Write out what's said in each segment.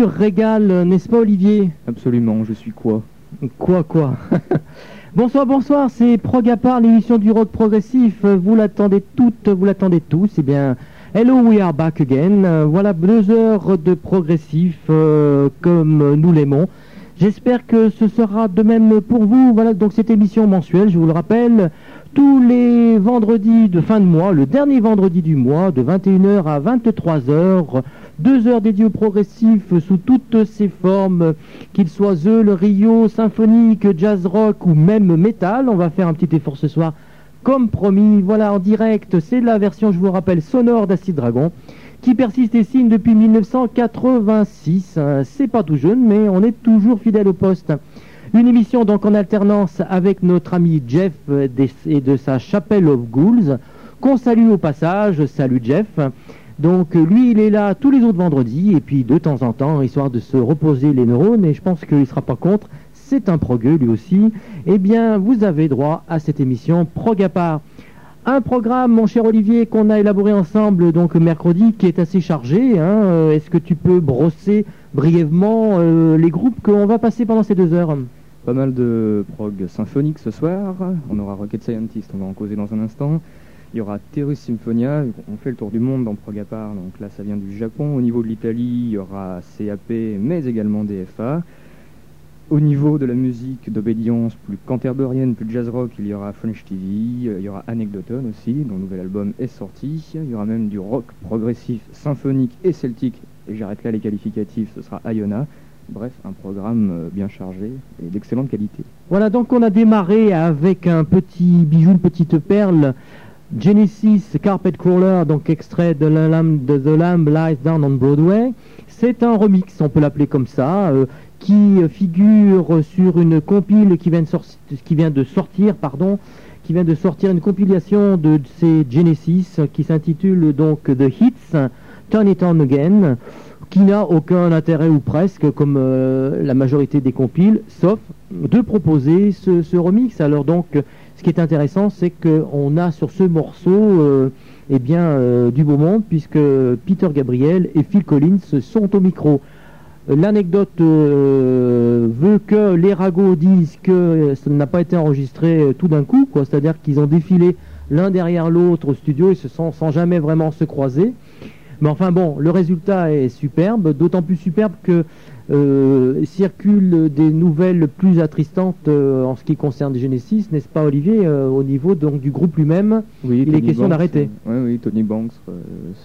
Pur régal, n'est-ce pas Olivier? Absolument, je suis quoi? Quoi, quoi? Bonsoir, bonsoir, c'est Progapar, l'émission du rock progressif. Vous l'attendez toutes, vous l'attendez tous. Eh bien, hello, we are back again. Voilà deux heures de progressif euh, comme nous l'aimons. J'espère que ce sera de même pour vous. Voilà donc cette émission mensuelle, je vous le rappelle, tous les vendredis de fin de mois, le dernier vendredi du mois, de 21h à 23h. Deux heures dédiées au progressif sous toutes ses formes, qu'il soit le Rio, symphonique, jazz rock ou même métal. On va faire un petit effort ce soir, comme promis. Voilà, en direct, c'est la version, je vous rappelle, sonore d'Acid Dragon, qui persiste et signe depuis 1986. C'est pas tout jeune, mais on est toujours fidèle au poste. Une émission donc en alternance avec notre ami Jeff et de sa Chapelle of Ghouls, qu'on salue au passage. Salut Jeff. Donc lui, il est là tous les autres vendredis, et puis de temps en temps, histoire de se reposer les neurones, et je pense qu'il ne sera pas contre, c'est un progueux lui aussi, eh bien vous avez droit à cette émission Progapar. Un programme, mon cher Olivier, qu'on a élaboré ensemble donc mercredi, qui est assez chargé. Hein. Euh, est-ce que tu peux brosser brièvement euh, les groupes qu'on va passer pendant ces deux heures? Pas mal de prog symphonique ce soir. On aura Rocket Scientist, on va en causer dans un instant. Il y aura Terus Symphonia, on fait le tour du monde dans Progapar, donc là ça vient du Japon. Au niveau de l'Italie, il y aura CAP, mais également DFA. Au niveau de la musique d'obédience plus canterberienne, plus jazz rock, il y aura French TV, il y aura Anecdoton aussi, dont nouvel album est sorti. Il y aura même du rock progressif, symphonique et celtique, et j'arrête là les qualificatifs, ce sera Iona. Bref, un programme euh, bien chargé et d'excellente qualité. Voilà, donc on a démarré avec un petit bijou, une petite perle Genesis Carpet Crawler, donc extrait de, The Lamb Lies Down on Broadway. C'est un remix, on peut l'appeler comme ça, euh, qui figure sur une compile qui vient de, qui vient de sortir, pardon, qui vient de sortir une compilation de ces Genesis qui s'intitule donc The Hits, Turn It On Again, qui n'a aucun intérêt ou presque, comme euh, la majorité des compiles, sauf de proposer ce, ce remix. Alors donc, ce qui est intéressant, c'est qu'on a sur ce morceau euh, eh bien, euh, du beau monde, puisque Peter Gabriel et Phil Collins sont au micro. L'anecdote euh, veut que les ragots disent que ça n'a pas été enregistré tout d'un coup, c'est-à-dire qu'ils ont défilé l'un derrière l'autre au studio et se sont sans jamais vraiment se croiser. Mais enfin bon, le résultat est superbe, d'autant plus superbe que euh, circulent des nouvelles plus attristantes euh, en ce qui concerne Genesis, n'est-ce pas Olivier, euh, au niveau donc du groupe lui-même Oui, il est question d'arrêter. Oui, oui, Tony Banks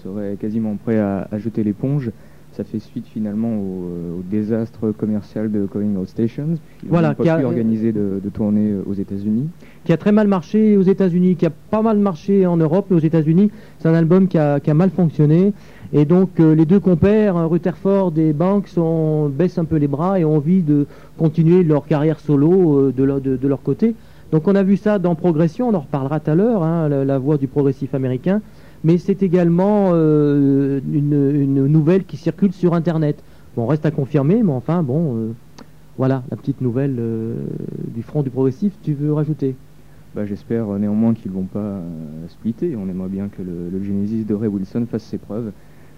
serait quasiment prêt à, jeter l'éponge. Ça fait suite finalement au, désastre commercial de Calling Out Stations. Il voilà, qui a organisé de, de tournée aux États-Unis. Qui a très mal marché aux États-Unis, qui a pas mal marché en Europe, mais aux États-Unis, c'est un album qui a, qui a mal fonctionné. Et donc euh, les deux compères, euh, Rutherford et Banks, baissent un peu les bras et ont envie de continuer leur carrière solo euh, de, leur côté. Donc on a vu ça dans Progression, on en reparlera tout à l'heure, hein, la, voix du progressif américain. Mais c'est également une, nouvelle qui circule sur Internet. Bon, reste à confirmer, mais enfin, bon, voilà, la petite nouvelle du front du progressif, tu veux rajouter? Bah, J'espère néanmoins qu'ils ne vont pas splitter. On aimerait bien que le, le Genesis de Ray Wilson fasse ses preuves.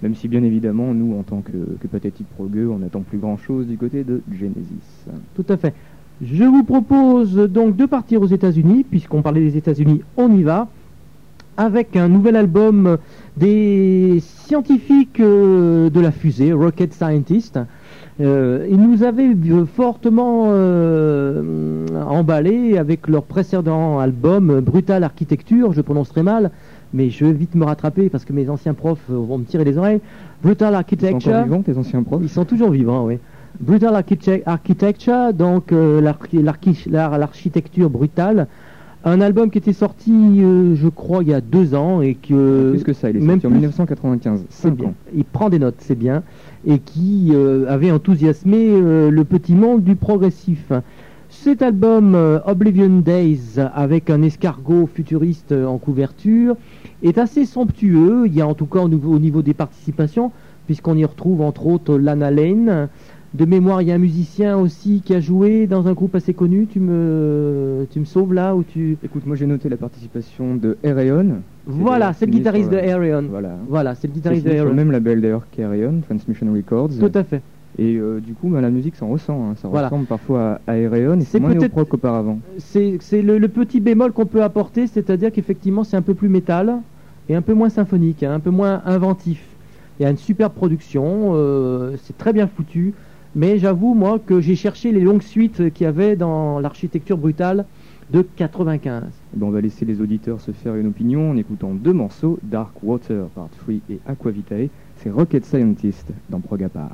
Même si bien évidemment, nous, en tant que, que pathétique progueux, on n'attend plus grand-chose du côté de Genesis. Tout à fait. Je vous propose donc de partir aux États-Unis, puisqu'on parlait des États-Unis, on y va, avec un nouvel album des scientifiques euh, de la fusée, Rocket Scientist. Euh, ils nous avaient fortement euh, emballé avec leur précédent album, Brutal Architecture, je prononcerai mal, mais je vais vite me rattraper parce que mes anciens profs vont me tirer les oreilles. Brutal Architecture. Ils sont encore vivants, tes anciens profs Ils sont toujours vivants, oui. Brutal Architecture, donc euh, l'architecture brutale. Un album qui était sorti, euh, je crois, il y a deux ans et que. Plus que ça, il est sorti en 1995. C'est bien. Il prend des notes, c'est bien. Et qui euh, avait enthousiasmé le petit monde du progressif. Cet album Oblivion Days, avec un escargot futuriste en couverture, est assez somptueux. Il y a en tout cas au niveau, au niveau des participations, puisqu'on y retrouve entre autres Lana Lane. De mémoire, il y a un musicien aussi qui a joué dans un groupe assez connu. Tu me, tu me sauves là ou tu Écoute, moi j'ai noté la participation de Aerion. Voilà, c'est le guitariste de Aerion. Voilà, voilà c'est le guitariste de Aerion. même label d'ailleurs qu'Aerion, Transmission Records. Tout à fait. Et euh, du coup, bah, la musique s'en ressent. hein. Ça Voilà. ressemble parfois à Aereon et C'est moins néo-prog qu'auparavant. C'est le, le petit bémol qu'on peut apporter, c'est-à-dire qu'effectivement c'est un peu plus métal et un peu moins symphonique, hein, un peu moins inventif. Il y a une super production, euh, c'est très bien foutu, mais j'avoue moi que j'ai cherché les longues suites qu'il y avait dans l'architecture brutale de 95. Eh ben, on va laisser les auditeurs se faire une opinion en écoutant deux morceaux, Dark Water Part 3 et Aqua Vitae. C'est Rocket Scientist dans Prog à part.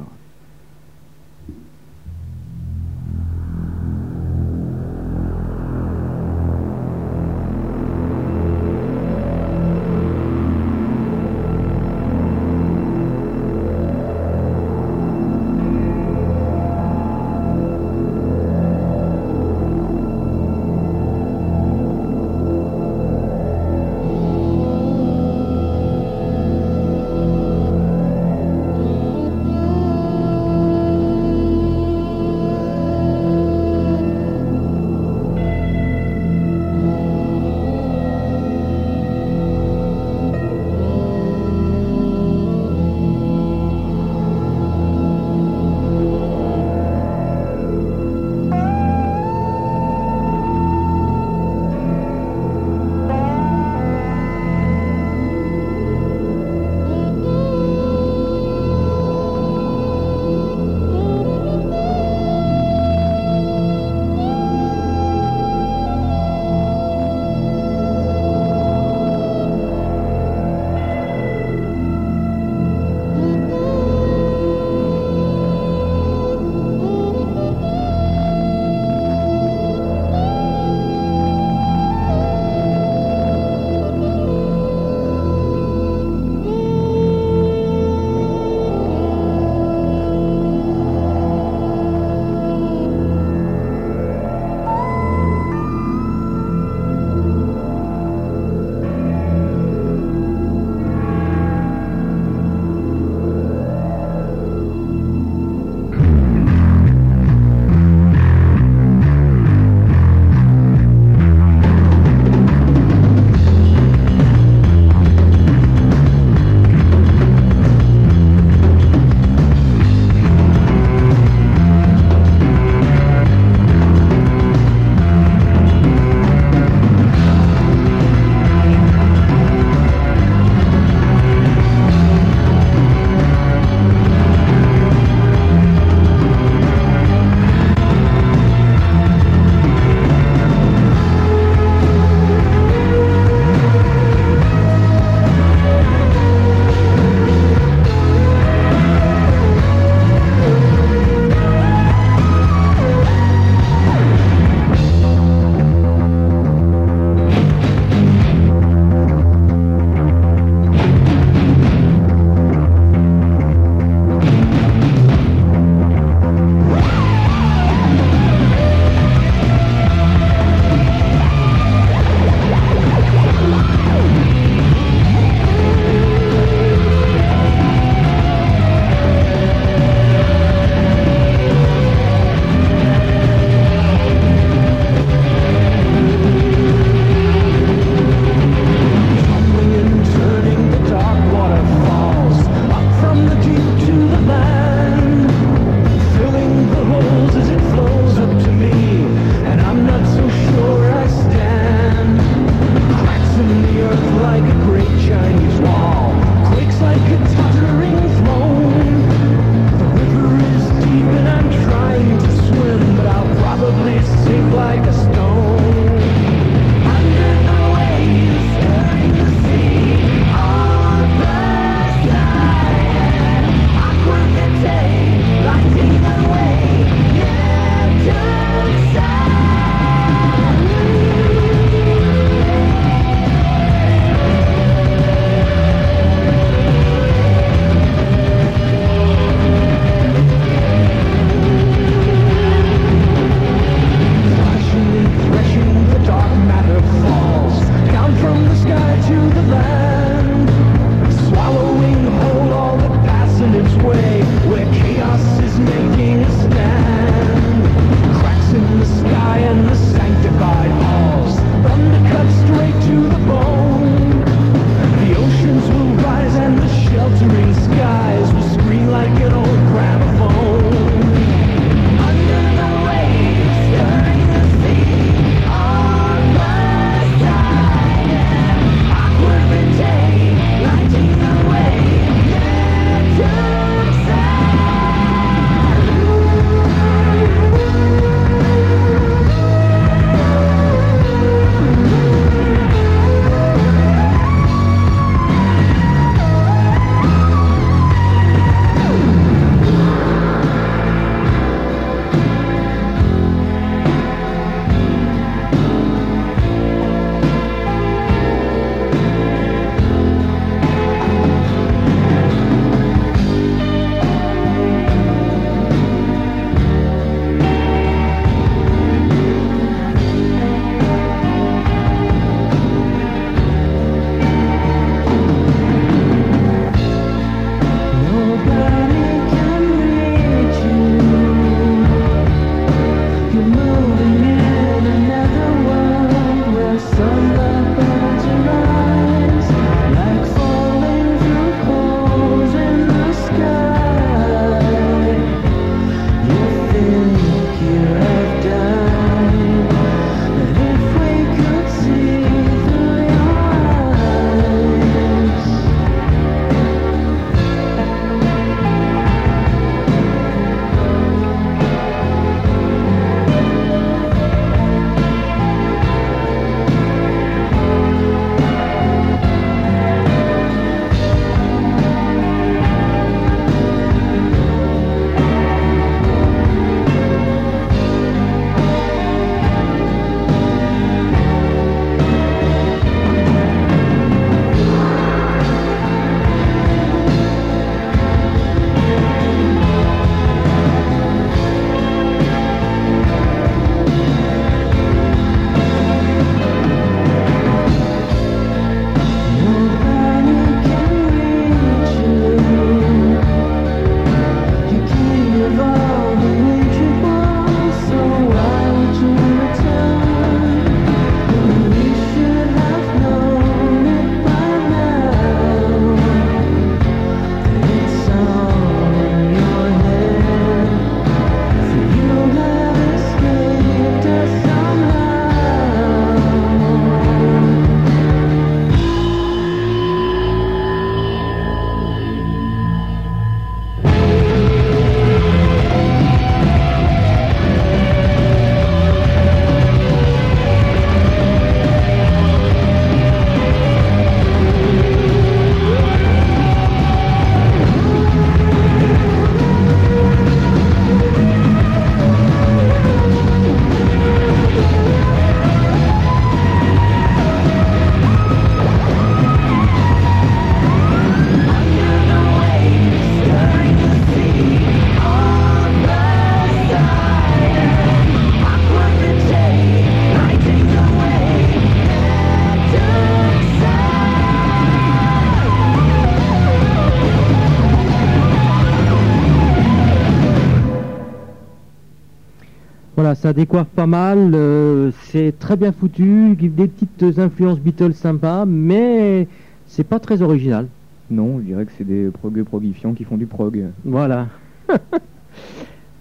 Ça décoiffe pas mal, euh, c'est très bien foutu, des petites influences Beatles sympas, mais c'est pas très original. Non, je dirais que c'est des prog progifiants qui font du prog. Voilà.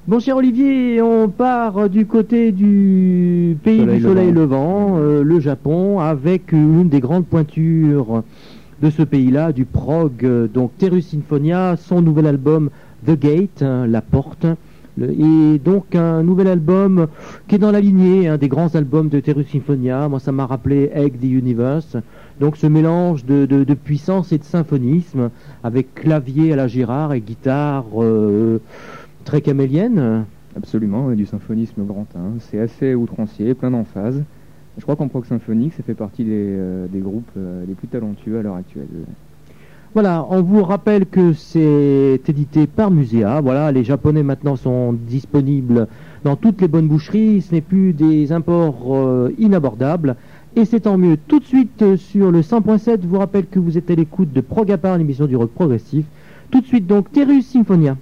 bon, cher Olivier, on part du côté du pays du soleil levant, euh, le Japon, avec une des grandes pointures de ce pays-là, du prog, donc Terus Sinfonia, son nouvel album The Gate, hein, La Porte. Et donc un nouvel album qui est dans la lignée un des grands albums de Terus Symphonia. Moi, ça m'a rappelé Egg the Universe. Donc ce mélange de, puissance et de symphonisme avec clavier à la Girard et guitare euh, très camélienne. Absolument, du symphonisme grand C'est assez outrancier, plein d'emphase. Je crois qu'en prog ça fait partie des, euh, groupes euh, les plus talentueux à l'heure actuelle. Voilà, on vous rappelle que c'est édité par Muséa. Voilà, les Japonais maintenant sont disponibles dans toutes les bonnes boucheries. Ce n'est plus des imports euh, inabordables. Et c'est tant mieux. Tout de suite euh, sur le 100.7, je vous rappelle que vous êtes à l'écoute de Progapar, l'émission du rock progressif. Tout de suite donc, Terus Symphonia.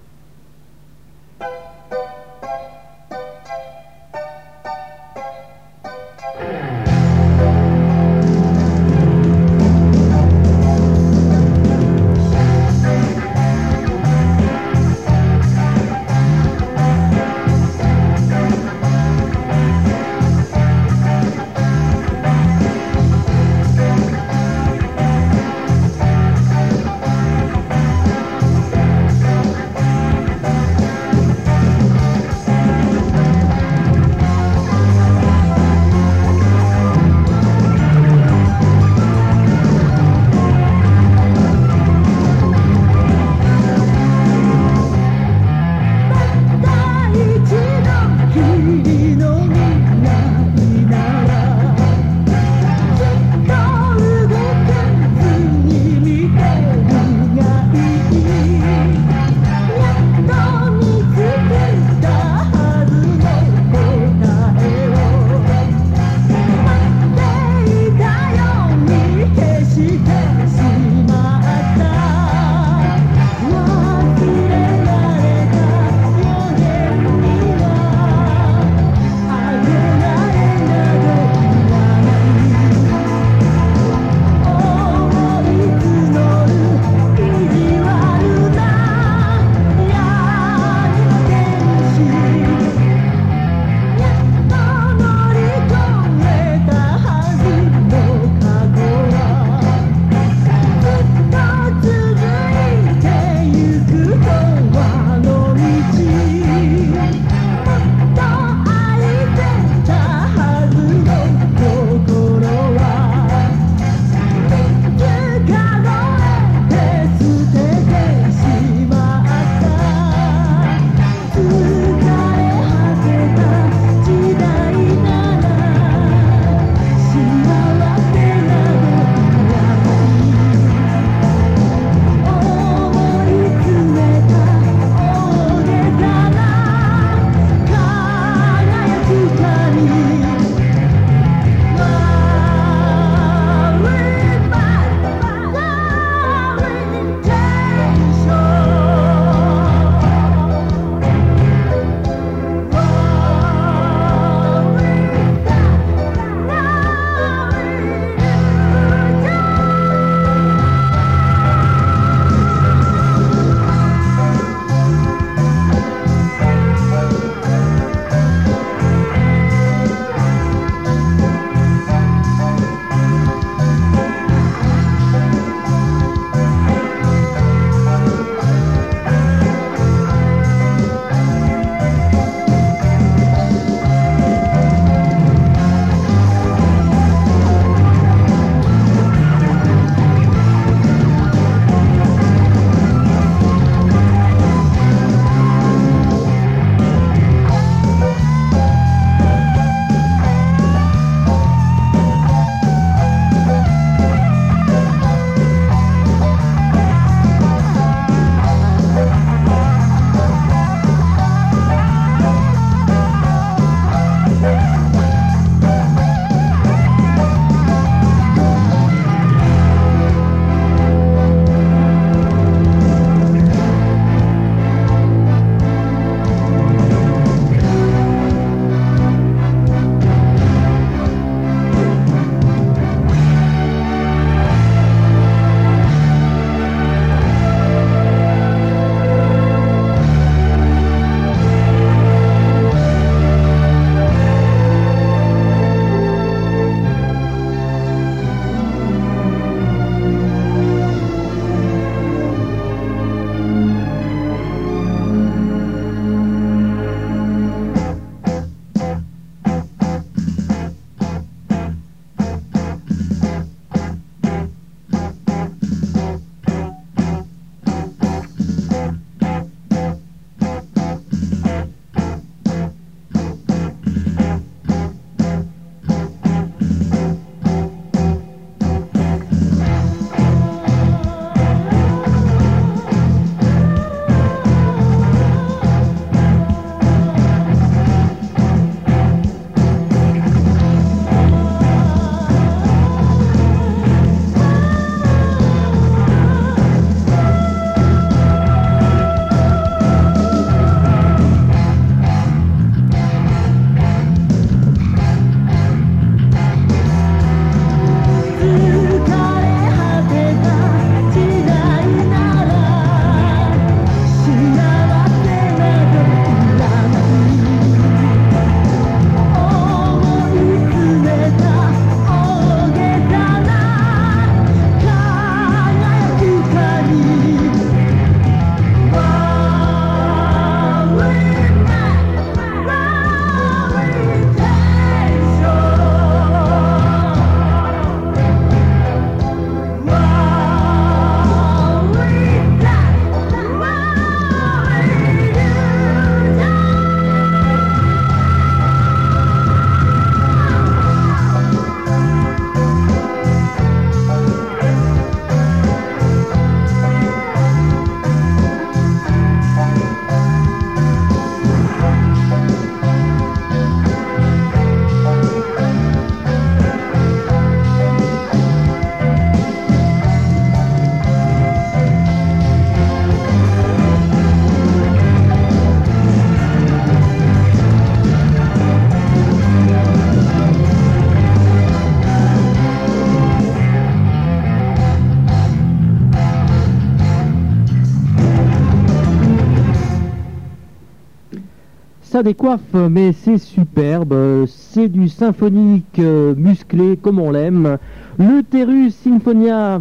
Ça décoiffe, mais c'est superbe. C'est du symphonique euh, musclé comme on l'aime. Le Terus Sinfonia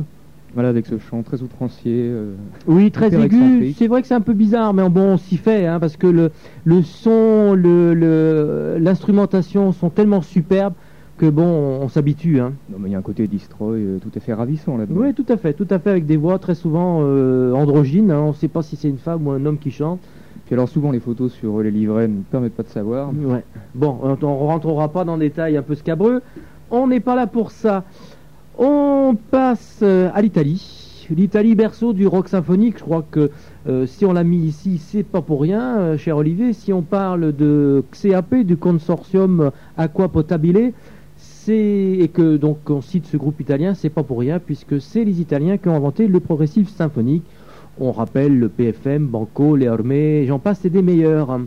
Voilà, avec ce chant très outrancier. euh, Oui, très aigu. C'est vrai que c'est un peu bizarre, mais bon, on s'y fait, hein, parce que le, le son, le- le- l'instrumentation sont tellement superbes que bon, on, on s'habitue. Hein. non, mais il y a un côté destroy euh, tout à fait ravissant là-dedans. Oui, tout à fait, tout à fait, avec des voix très souvent euh, androgynes. hein. On ne sait pas si c'est une femme ou un homme qui chante. Alors, souvent, les photos sur les livrets ne permettent pas de savoir. Ouais. Bon, on ne rentrera pas dans des détails un peu scabreux. On n'est pas là pour ça. On passe euh, à l'Italie. L'Italie berceau du rock symphonique. Je crois que euh, si on l'a mis ici, c'est pas pour rien, euh, cher Olivier. Si on parle de XEAP, du consortium Aqua Potabile, et que donc on cite ce groupe italien, c'est pas pour rien puisque c'est les Italiens qui ont inventé le progressif symphonique. On rappelle le PFM, Banco, les Ormé, j'en passe, c'est des meilleurs.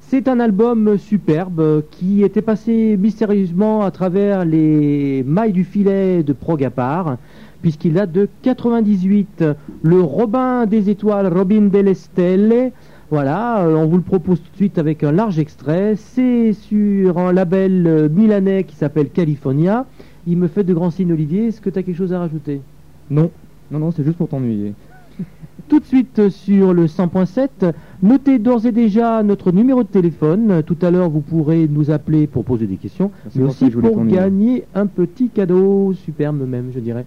C'est un album superbe qui était passé mystérieusement à travers les mailles du filet de Progapar, puisqu'il date de 98. Le Robin des étoiles, Robin delle Stelle. Voilà, euh, on vous le propose tout de suite avec un large extrait. C'est sur un label milanais qui s'appelle California. Il me fait de grands signes, Olivier. Est-ce que tu as quelque chose à rajouter? Non, non, non, c'est juste pour t'ennuyer. tout de suite sur le 100.7. Notez d'ores et déjà notre numéro de téléphone. Tout à l'heure, vous pourrez nous appeler pour poser des questions, mais pour aussi pour gagner un petit cadeau, superbe même, je dirais.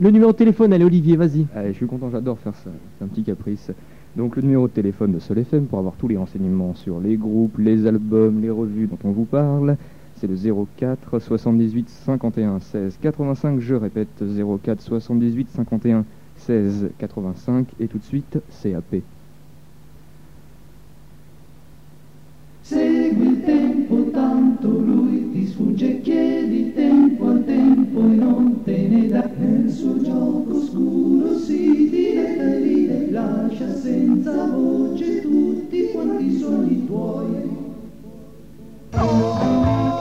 Le numéro de téléphone, allez Olivier, vas-y. Allez, je suis content, j'adore faire ça. C'est un petit caprice. Donc, le numéro de téléphone de Sol FM pour avoir tous les renseignements sur les groupes, les albums, les revues dont on vous parle, c'est le 04 78 51 16 85. Je répète, 04 78 51 16 85. Et tout de suite, CAP. Segui il tempo, tanto lui ti sfugge, chiedi tempo al tempo e non te ne dà. Nel suo gioco scuro si diletta e ride, lascia senza voce tutti quanti i tuoi. Solo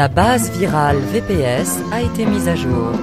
La base virale VPS a été mise à jour.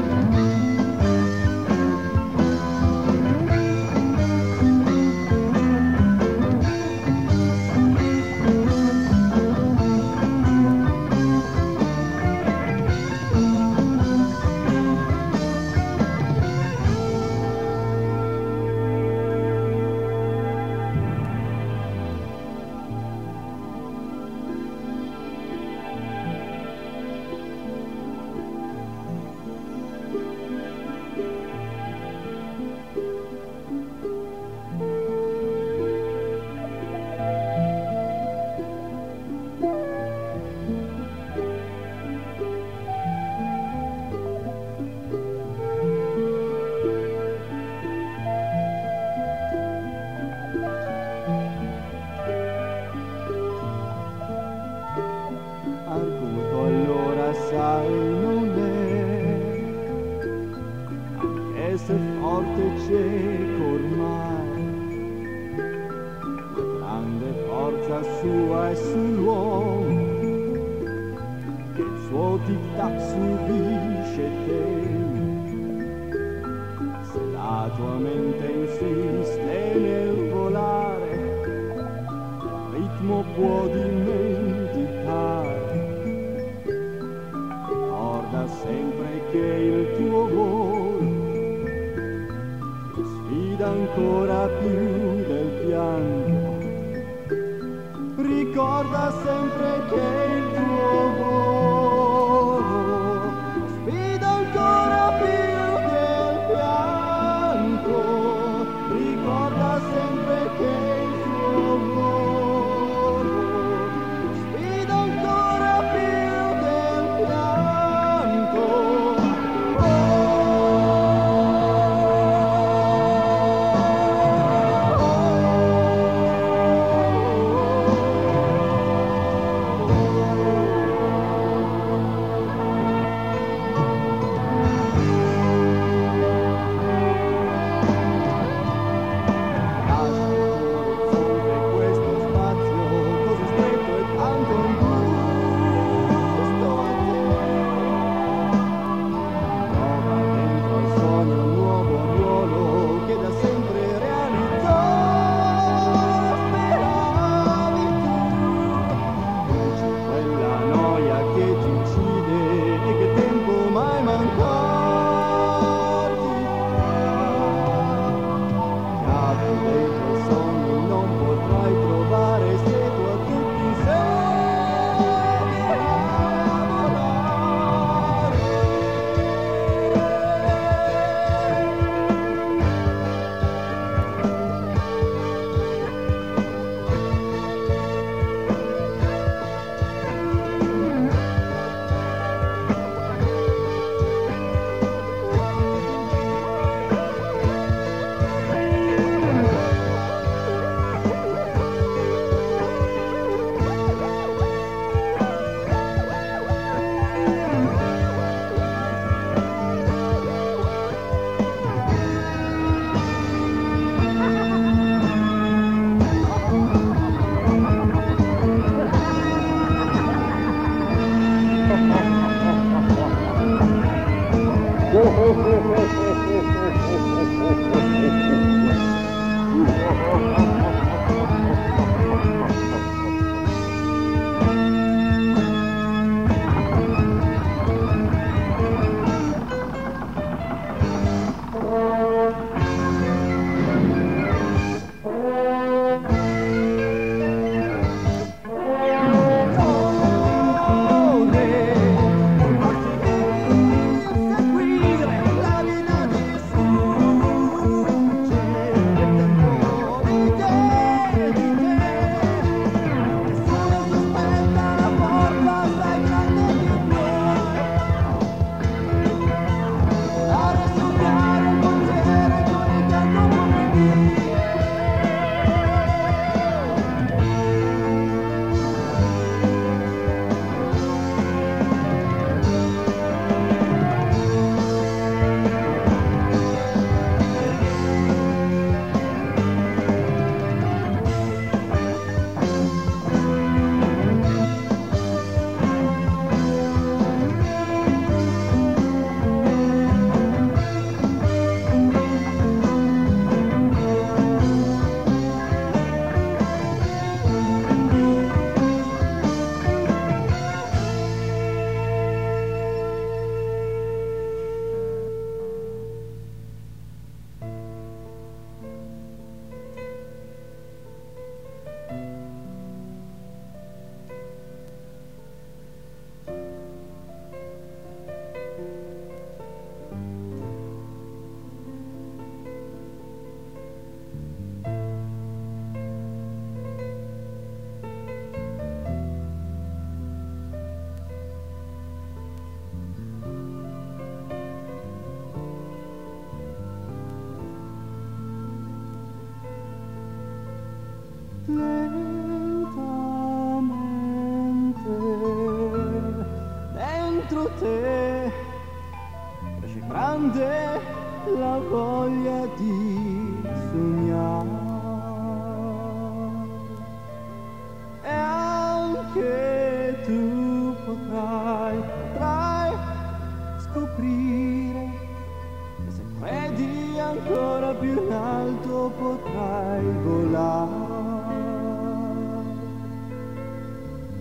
la voglia di sognare. E anche tu potrai, potrai scoprire che se credi ancora più in alto potrai volare.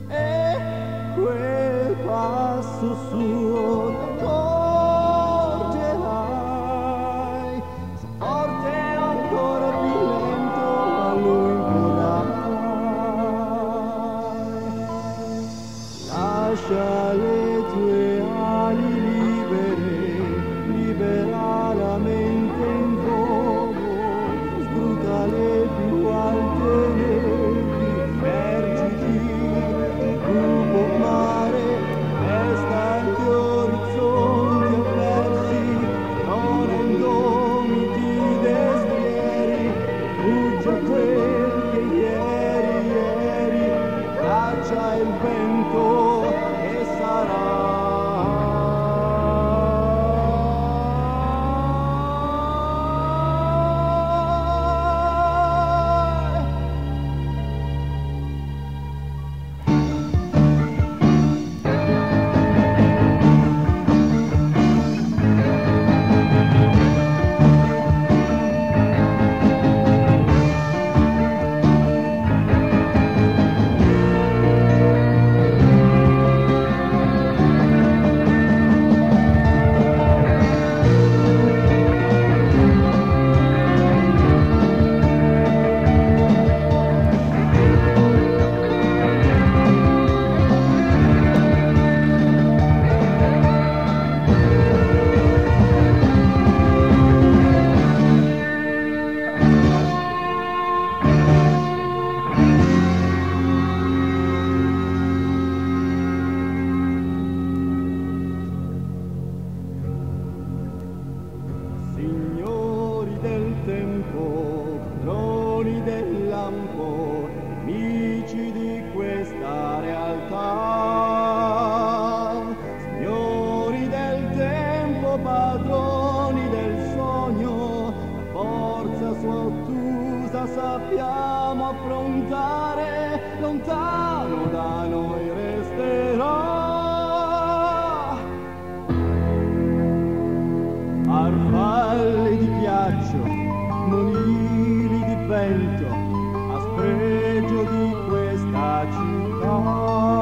E quel passo suo vento, a spregio di questa città.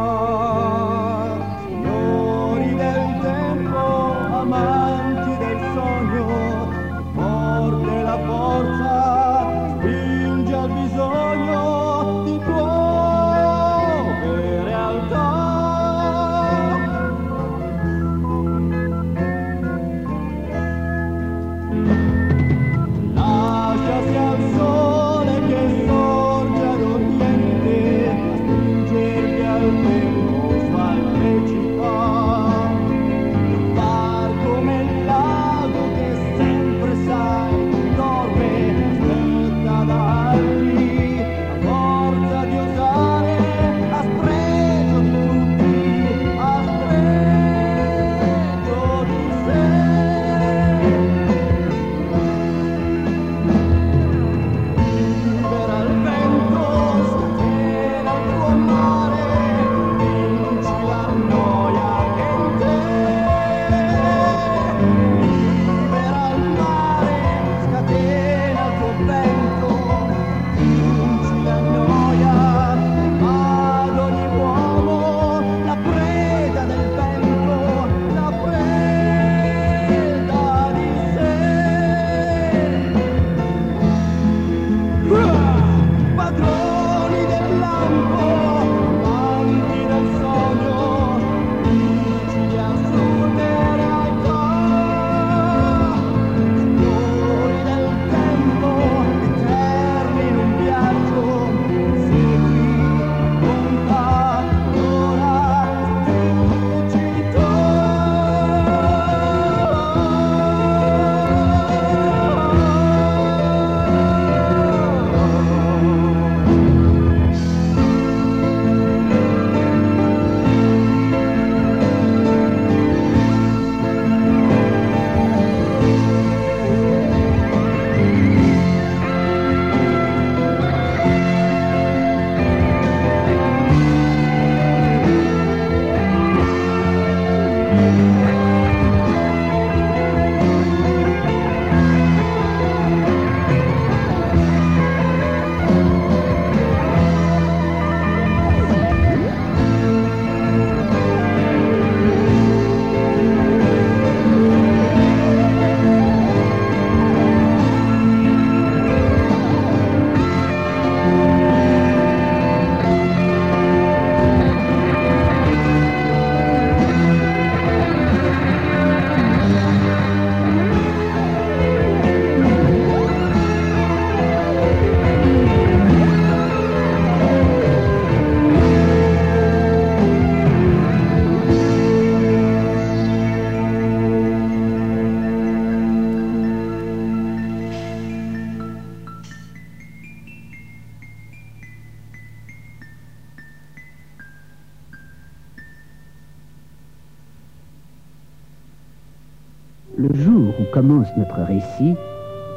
Commence notre récit,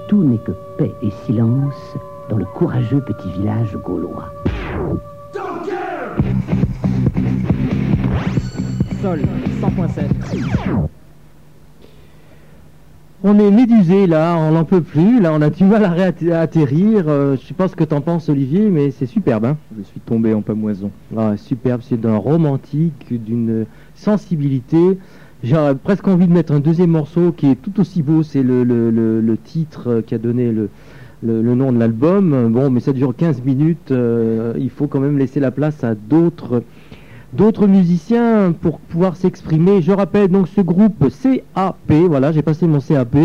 tout n'est que paix et silence dans le courageux petit village gaulois. Sol 100.7. On est médusé là, on n'en peut plus, là on a du mal à réatterrir. Euh, je sais pas ce que t'en penses Olivier, mais c'est superbe. Hein Je suis tombé en pamoison. Ah, superbe, c'est d'un romantique, d'une sensibilité. J'ai presque envie de mettre un deuxième morceau qui est tout aussi beau, c'est le, le, le, le titre qui a donné le, le, le nom de l'album. Bon, mais ça dure 15 minutes, euh, il faut quand même laisser la place à d'autres d'autres musiciens pour pouvoir s'exprimer. Je rappelle donc ce groupe CAP, voilà, j'ai passé mon CAP,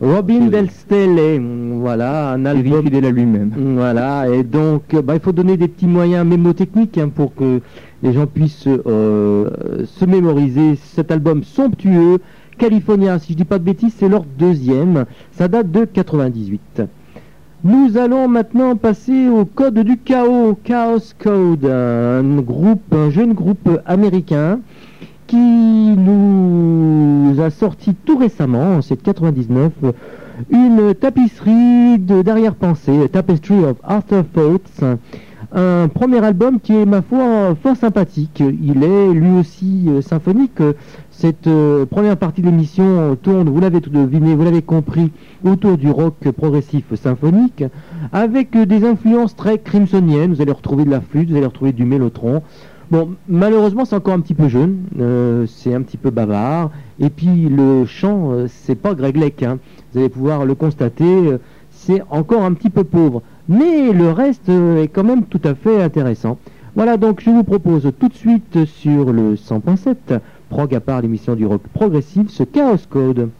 Robin Del Stelle, voilà, un album fidèle à lui-même. Voilà, et donc bah, il faut donner des petits moyens mémotechniques hein, pour que les gens puissent euh, se mémoriser cet album somptueux. California, si je dis pas de bêtises, c'est leur deuxième, ça date de 98. Nous allons maintenant passer au code du chaos, Chaos Code, un groupe, un jeune groupe américain qui nous a sorti tout récemment, c'est 99, une tapisserie de- d'arrière-pensée, Tapestry of Afterthoughts, un premier album qui est, ma foi, fort sympathique. Il est lui aussi euh, symphonique. Cette euh, première partie de l'émission tourne, vous l'avez deviné, vous l'avez compris, autour du rock progressif symphonique, avec des influences très crimsoniennes. Vous allez retrouver de la flûte, vous allez retrouver du mélotron. Bon, malheureusement, c'est encore un petit peu jeune, euh, c'est un petit peu bavard, et puis le chant, c'est pas Greg Lake, hein. vous allez pouvoir le constater, c'est encore un petit peu pauvre, mais le reste est quand même tout à fait intéressant. Voilà, donc je vous propose tout de suite sur le 100.7, prog à part l'émission du rock progressif, ce Chaos Code.